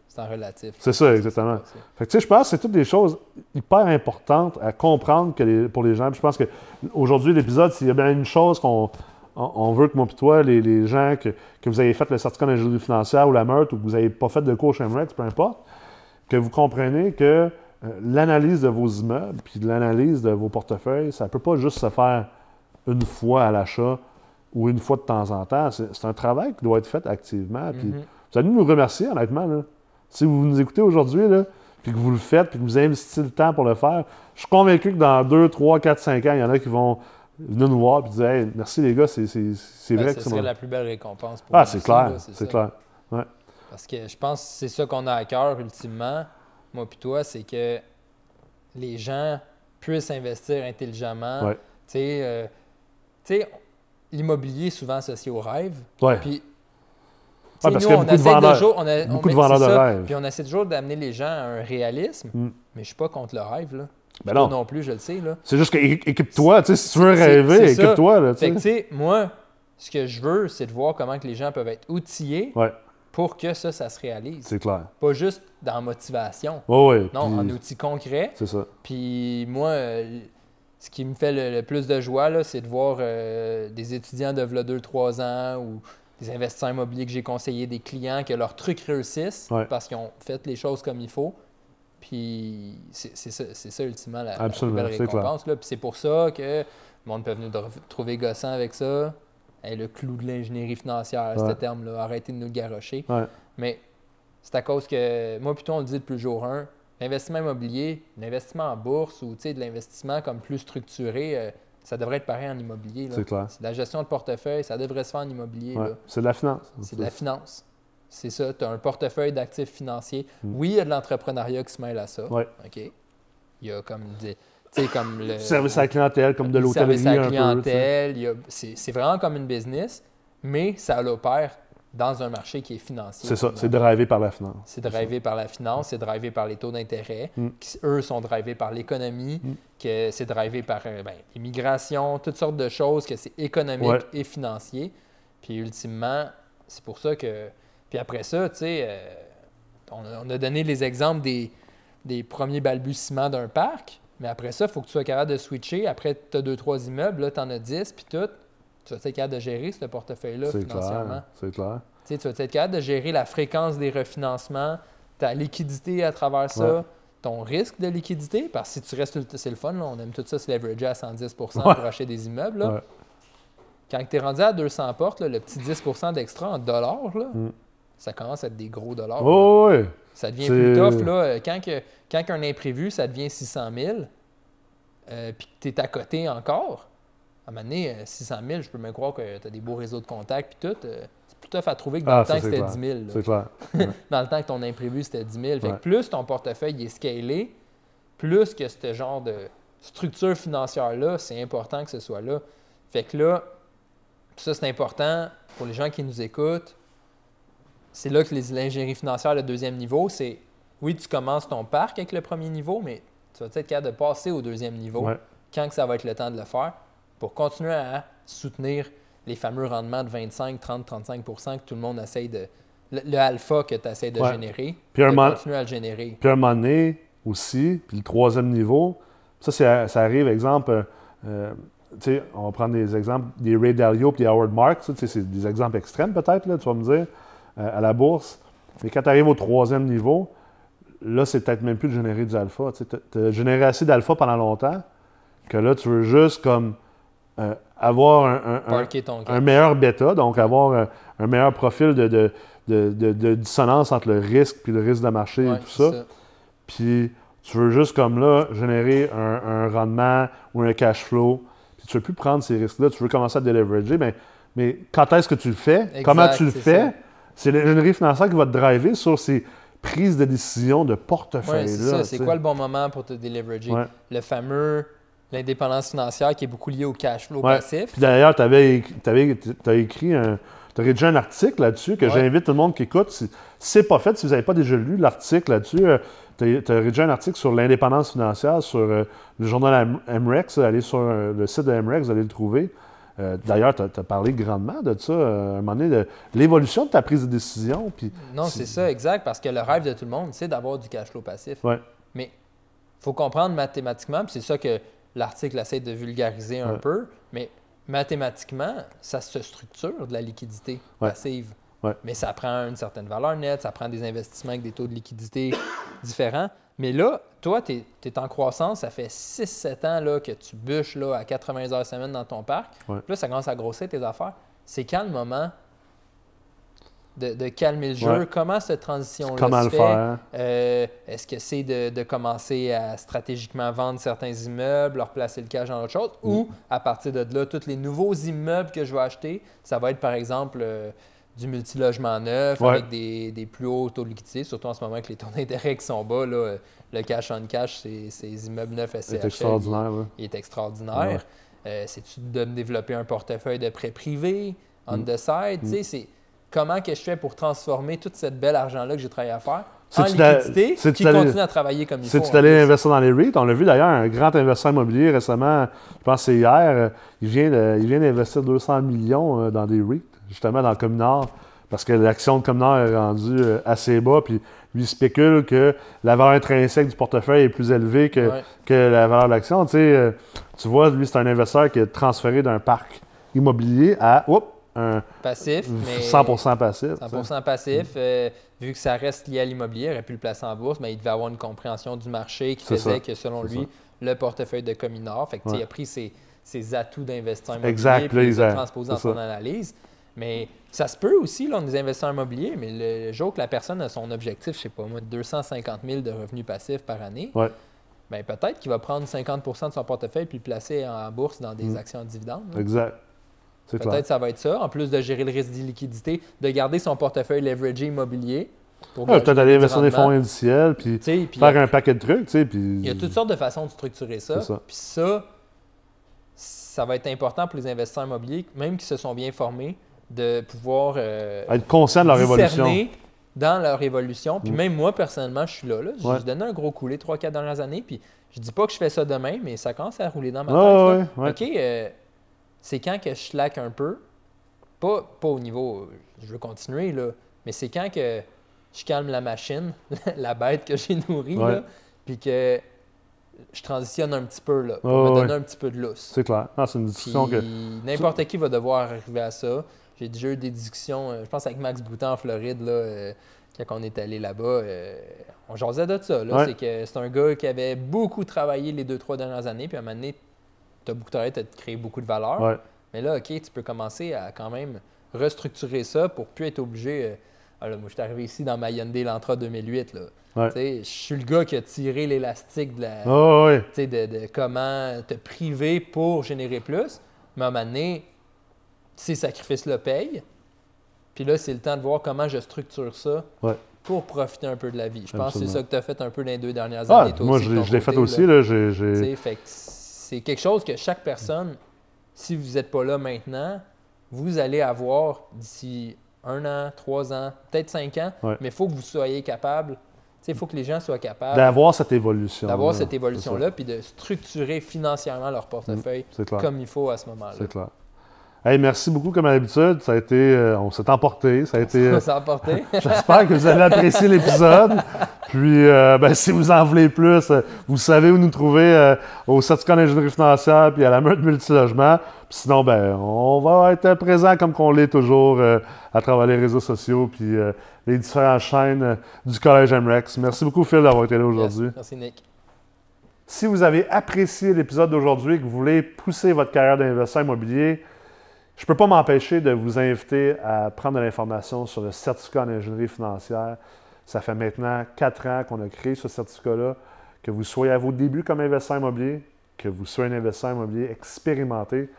C'est un relatif.
C'est ça, exactement. Fait que, je pense que c'est toutes des choses hyper importantes à comprendre que pour les gens. je pense qu'aujourd'hui, l'épisode, s'il y a bien une chose qu'on on veut que moi et toi, les, les gens, que, que, vous ayez fait le certificat d'ingénierie financière ou la meurtre ou que vous n'avez pas fait de coach MREX, peu importe, que vous comprenez que euh, l'analyse de vos immeubles puis l'analyse de vos portefeuilles, ça ne peut pas juste se faire une fois à l'achat ou une fois de temps en temps. C'est un travail qui doit être fait activement. Puis mm-hmm. Vous allez nous remercier, honnêtement. Si vous nous écoutez aujourd'hui, puis que vous le faites, puis que vous investissez le temps pour le faire, je suis convaincu que dans 2, 3, 4, 5 ans, il y en a qui vont venir nous voir et hey, merci les gars, c'est ben, vrai que
c'est la plus belle récompense
pour Ah, c'est clair, c'est clair. Ouais.
Parce que je pense que c'est ça qu'on a à cœur ultimement, moi puis toi, c'est que les gens puissent investir intelligemment. Tu sais, euh, l'immobilier est souvent associé au rêve.
Ouais.
Puis,
parce nous, on essaie toujours,
on a,
beaucoup de vendeurs de rêve.
Puis on essaie toujours d'amener les gens à un réalisme, mm. mais je ne suis pas contre le rêve. Là.
Ben non.
non plus, je le sais.
C'est juste que équipe-toi, si tu veux rêver, équipe-toi.
Fait que, tu sais, moi, ce que je veux, c'est de voir comment que les gens peuvent être outillés
ouais
pour que ça, ça se réalise.
C'est clair.
Pas juste dans motivation.
oui.
Non, en outils concrets.
C'est ça.
Puis moi, euh, ce qui me fait le, plus de joie, c'est de voir euh, des étudiants de 2-3 ans ou des investisseurs immobiliers que j'ai conseillés, des clients que leurs trucs réussissent parce qu'ils ont fait les choses comme il faut. Puis c'est ça, ça, ultimement la, la plus belle récompense. Puis c'est pour ça que le monde peut venir trouver gossant avec ça le clou de l'ingénierie financière, ce terme-là. Arrêtez de nous garocher. Mais c'est à cause que, moi, plutôt, on le dit depuis le jour 1, l'investissement immobilier, l'investissement en bourse ou de l'investissement comme plus structuré, euh, ça devrait être pareil en immobilier.
C'est clair.
La gestion de portefeuille, ça devrait se faire en immobilier.
Ouais. C'est de la finance.
C'est de la finance. C'est ça. Tu as un portefeuille d'actifs financiers. Oui, il y a de l'entrepreneuriat qui se mêle à ça.
Ouais.
OK. Il y a comme des. tu sais, comme le
Service à la clientèle, comme de
le
l'hôtellerie
service à la clientèle. C'est c'est vraiment comme une business, mais ça l'opère dans un marché qui est financier.
C'est ça, c'est drivé par la finance.
C'est drivé par la finance, c'est drivé par les taux d'intérêt,
Mm.
qui, eux sont drivés par l'économie, que c'est drivé par euh, ben, l'immigration, toutes sortes de choses, que c'est économique
Ouais.
et financier. Puis ultimement, c'est pour ça que. Puis après ça, tu sais, euh, on, a- on a donné les exemples des, des premiers balbutiements d'un parc, mais après ça, il faut que tu sois capable de switcher. Après, tu as deux, trois immeubles, là, tu en as 10, puis tout. Tu vas être capable de gérer ce portefeuille-là financièrement.
C'est clair.
Tu vas être capable de gérer la fréquence des refinancements, ta liquidité à travers ça,
Ouais.
ton risque de liquidité, parce que si tu restes, c'est le fun, là, on aime tout ça se leverager à 110% pour
Ouais.
acheter des immeubles. là.
Ouais.
Quand tu es rendu à 200 portes, là, le petit 10% d'extra en dollars, là,
Mm.
Ça commence à être des gros dollars.
Oh, oui.
Ça devient plus tough. Là, Euh, quand, que, quand qu'un imprévu, ça devient 600 000, euh, puis que tu es à côté encore, à un moment donné, euh, 600 000, je peux me croire que tu as des beaux réseaux de contacts, puis tout. euh, c'est plus tough à trouver que dans
Ah,
le temps que c'était
clair.
10 000. là
C'est clair.
dans le temps que ton imprévu, c'était 10 000. Fait que plus ton portefeuille est scalé, plus que ce genre de structure financière-là, c'est important que ce soit là. Fait que là, ça, c'est important pour les gens qui nous écoutent. C'est là que l'ingénierie financière, le deuxième niveau, c'est oui, tu commences ton parc avec le premier niveau, mais tu vas être capable de passer au deuxième niveau
Ouais.
quand que ça va être le temps de le faire pour continuer à soutenir les fameux rendements de 25, 30, 35% que tout le monde essaye de. Le, le alpha que tu essaies de
Ouais.
générer,
Puis un
de continuer à le générer.
Puis un moment donné aussi, puis le troisième niveau, ça, c'est- ça arrive, exemple, euh, tu sais, on va prendre des exemples des Ray Dalio puis des Howard Marks, ça, tu sais, c'est des exemples extrêmes peut-être, là, tu vas me dire, à la bourse. Mais quand tu arrives au troisième niveau, là, c'est peut-être même plus de générer du alpha. Tu as généré assez d'alpha pendant longtemps que là, tu veux juste comme euh, avoir un, un- un-
Parker ton
un meilleur bêta, donc avoir un, un meilleur profil de, de, de- de- de dissonance entre le risque puis le risque de marché
Ouais,
et tout ça. Puis tu veux juste comme là générer un, rendement ou un cash flow. Puis tu veux plus prendre ces risques-là, tu veux commencer à déleverager. Mais, mais quand est-ce que tu le fais?
Exact,
Comment tu le fais?
ça.
C'est l'ingénierie financière qui va te driver sur ces prises de décision de
Ouais,
portefeuille.
c'est ça. C'est quoi le bon moment pour te déleverager?
Ouais.
Le fameux, l'indépendance financière qui est beaucoup liée au cash flow
Ouais.
passif.
Puis d'ailleurs, tu as écrit un. Tu as rédigé un article là-dessus que
Ouais.
j'invite tout le monde qui écoute. Si, c'est pas fait, si vous n'avez pas déjà lu l'article là-dessus, tu as, rédigé un article sur l'indépendance financière sur euh, le journal MREX. Allez sur euh, le site de MREX, vous allez le trouver. Euh, D'ailleurs, tu as, parlé grandement de ça, euh, un moment donné, de l'évolution de ta prise de décision. Puis,
Non, c'est ça, exact, parce que le rêve de tout le monde, c'est d'avoir du cash flow passif.
Ouais.
Mais il faut comprendre mathématiquement, puis c'est ça que l'article essaie de vulgariser un
Ouais.
peu, mais mathématiquement, ça se structure de la liquidité
Ouais.
passive.
Ouais.
Mais ça prend une certaine valeur nette, ça prend des investissements avec des taux de liquidité différents. Mais là, toi, tu es, en croissance, ça fait 6-7 ans là, que tu bûches là, à 80 heures semaine dans ton parc.
Ouais.
Puis là, ça commence à grossir tes affaires. C'est quand le moment de, de calmer le jeu?
Ouais.
Comment cette transition-là
comment
se
le
fait?
faire?
Euh, Est-ce que c'est de, de commencer à stratégiquement vendre certains immeubles, leur placer le cash dans autre chose?
Mm.
Ou à partir de là, tous les nouveaux immeubles que je vais acheter, ça va être par exemple euh, du multilogement neuf
Ouais.
avec des, des plus hauts taux de liquidité, surtout en ce moment avec les taux d'intérêt qui sont bas. Là, le cash on cash, c'est ces immeubles neufs SCHL,
C'est extraordinaire. là.
il est extraordinaire. Euh, C'est-tu de me développer un portefeuille de prêts privés, on
Mm.
the side? Sais, c'est comment que je fais pour transformer tout ce bel argent-là que j'ai travaillé à faire en liquidité,
d'aller-
continue à travailler comme il faut.
C'est-tu
en
allé investir dans les REIT? On l'a vu d'ailleurs, un grand investisseur immobilier récemment, je pense que c'est hier, euh, il vient, il vient d'investir 200 millions euh, dans des REIT, justement dans le Communard, parce que l'action de Communard est rendue euh, assez bas, puis lui spécule que la valeur intrinsèque du portefeuille est plus élevée que,
Ouais.
que la valeur de l'action. Tu, sais, euh, tu vois, lui, c'est un investisseur qui est transféré d'un parc immobilier à un
Passif, mais
100% passif. tu sais.
100% passif. euh, vu que ça reste lié à l'immobilier, il aurait pu le placer en bourse, mais il devait avoir une compréhension du marché qui faisait
ça.
que, selon lui, le portefeuille de Cominor, fait que,
Ouais.
il a pris ses, ses atouts d'investisseur immobilier
Exact,
puis il les a transposés dans son analyse. Mais ça se peut aussi, là, on est des investisseurs immobiliers, mais le jour que la personne a son objectif, je sais pas moi, de 250 000 de revenus passifs par année,
Ouais.
ben peut-être qu'il va prendre 50% de son portefeuille puis le placer en bourse dans des
Mm.
actions en dividendes. là.
Exact.
Peut-être ça va être ça, en plus de gérer le risque d'illiquidité, de garder son portefeuille leveragé immobilier. pour
Ouais, Peut-être aller investir dans des fonds indiciels, puis faire un paquet de trucs, puis...
Il y a toutes sortes de façons de structurer ça. Puis ça, ça va être important pour les investisseurs immobiliers, même qui se sont bien formés, de pouvoir euh,
Être conscient de leur évolution.
dans leur évolution. Puis
Mm.
même moi, personnellement, je suis là. là. J'ai
Ouais.
donné un gros coulé 3-4 dernières années. Puis je dis pas que je fais ça demain, mais ça commence à rouler dans ma tête.
Ah, ouais, ouais.
OK, euh, c'est quand que je slack un peu? Pas, pas au niveau, je veux continuer, là, mais c'est quand que je calme la machine, la bête que j'ai nourrie, là, puis que je transitionne un petit peu, là, pour me donner un petit peu de lousse.
C'est clair. C'est une discussion que...
Puis n'importe qui va devoir arriver à ça. J'ai déjà eu des discussions, euh, je pense avec Max Boutin en Floride, là, euh, quand on est allé là-bas. euh, on jasait de ça.
Ouais.
C'est que c'est un gars qui avait beaucoup travaillé les deux, trois dernières années. Puis à un moment donné, tu as beaucoup travaillé, tu as créé beaucoup de valeur.
Ouais.
Mais là, OK, tu peux commencer à quand même restructurer ça pour plus être obligé. euh, ah là, moi, je suis arrivé ici dans ma Hyundai Elantra 2008. Là.
Ouais.
Je suis le gars qui a tiré l'élastique de la, de, de comment te priver pour générer plus. Mais à un moment donné, ces sacrifices-là payent. Puis là, c'est le temps de voir comment je structure ça
Ouais.
pour profiter un peu de la vie. Je pense que c'est ça que tu as fait un peu dans les deux dernières
Ah,
années.
moi, je l'ai fait aussi.
là. Que c'est quelque chose que chaque personne, si vous n'êtes pas là maintenant, vous allez avoir d'ici un an, trois ans, peut-être cinq ans,
Ouais.
mais il faut que vous soyez capable. Il faut que les gens soient capables
D'avoir cette évolution.
d'avoir cette évolution-là, puis de structurer financièrement leur portefeuille.
C'est clair.
comme il faut à ce moment-là.
C'est clair. Hey, merci beaucoup, comme à l'habitude. Ça a été... euh, on s'est emporté. Ça a été... euh,
apporté.
J'espère que vous allez apprécier l'épisode. Puis, euh, ben, si vous en voulez plus, vous savez où nous trouver au certificat d'ingénierie financière puis à la meute multilogement. Puis sinon, ben, on va être présent comme qu'on l'est toujours à travers les réseaux sociaux puis les différentes chaînes du Collège MREX. Merci beaucoup, Phil, d'avoir été là aujourd'hui.
Merci, Nick.
Si vous avez apprécié l'épisode d'aujourd'hui et que vous voulez pousser votre carrière d'investisseur immobilier, je ne peux pas m'empêcher de vous inviter à prendre de l'information sur le certificat en ingénierie financière. Ça fait maintenant quatre ans qu'on a créé ce certificat-là. Que vous soyez à vos débuts comme investisseur immobilier, que vous soyez un investisseur immobilier expérimenté,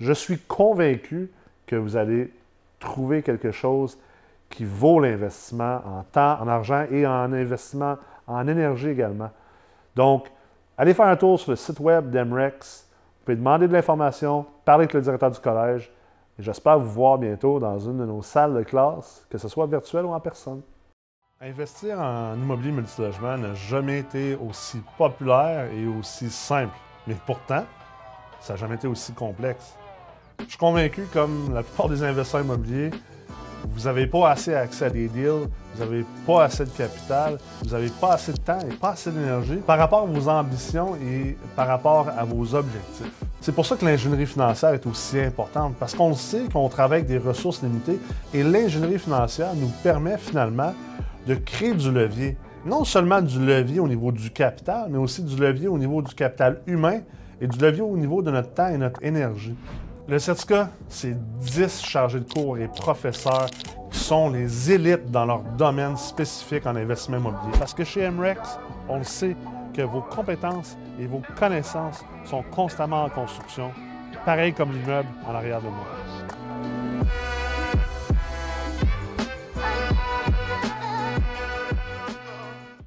je suis convaincu que vous allez trouver quelque chose qui vaut l'investissement en temps, en argent et en investissement en énergie également. Donc, allez faire un tour sur le site web d'Emrex. Vous pouvez demander de l'information, parler avec le directeur du collège. J'espère vous voir bientôt dans une de nos salles de classe, que ce soit virtuel ou en personne. Investir en immobilier multilogement n'a jamais été aussi populaire et aussi simple. Mais pourtant, ça n'a jamais été aussi complexe. Je suis convaincu, comme la plupart des investisseurs immobiliers, vous n'avez pas assez accès à des deals, vous n'avez pas assez de capital, vous n'avez pas assez de temps et pas assez d'énergie par rapport à vos ambitions et par rapport à vos objectifs. C'est pour ça que l'ingénierie financière est aussi importante, parce qu'on sait qu'on travaille avec des ressources limitées et l'ingénierie financière nous permet finalement de créer du levier. Non seulement du levier au niveau du capital, mais aussi du levier au niveau du capital humain et du levier au niveau de notre temps et notre énergie. Le certificat, c'est 10 chargés de cours et professeurs qui sont les élites dans leur domaine spécifique en investissement immobilier. Parce que chez MREX, on le sait que vos compétences et vos connaissances sont constamment en construction, pareil comme l'immeuble en arrière de moi.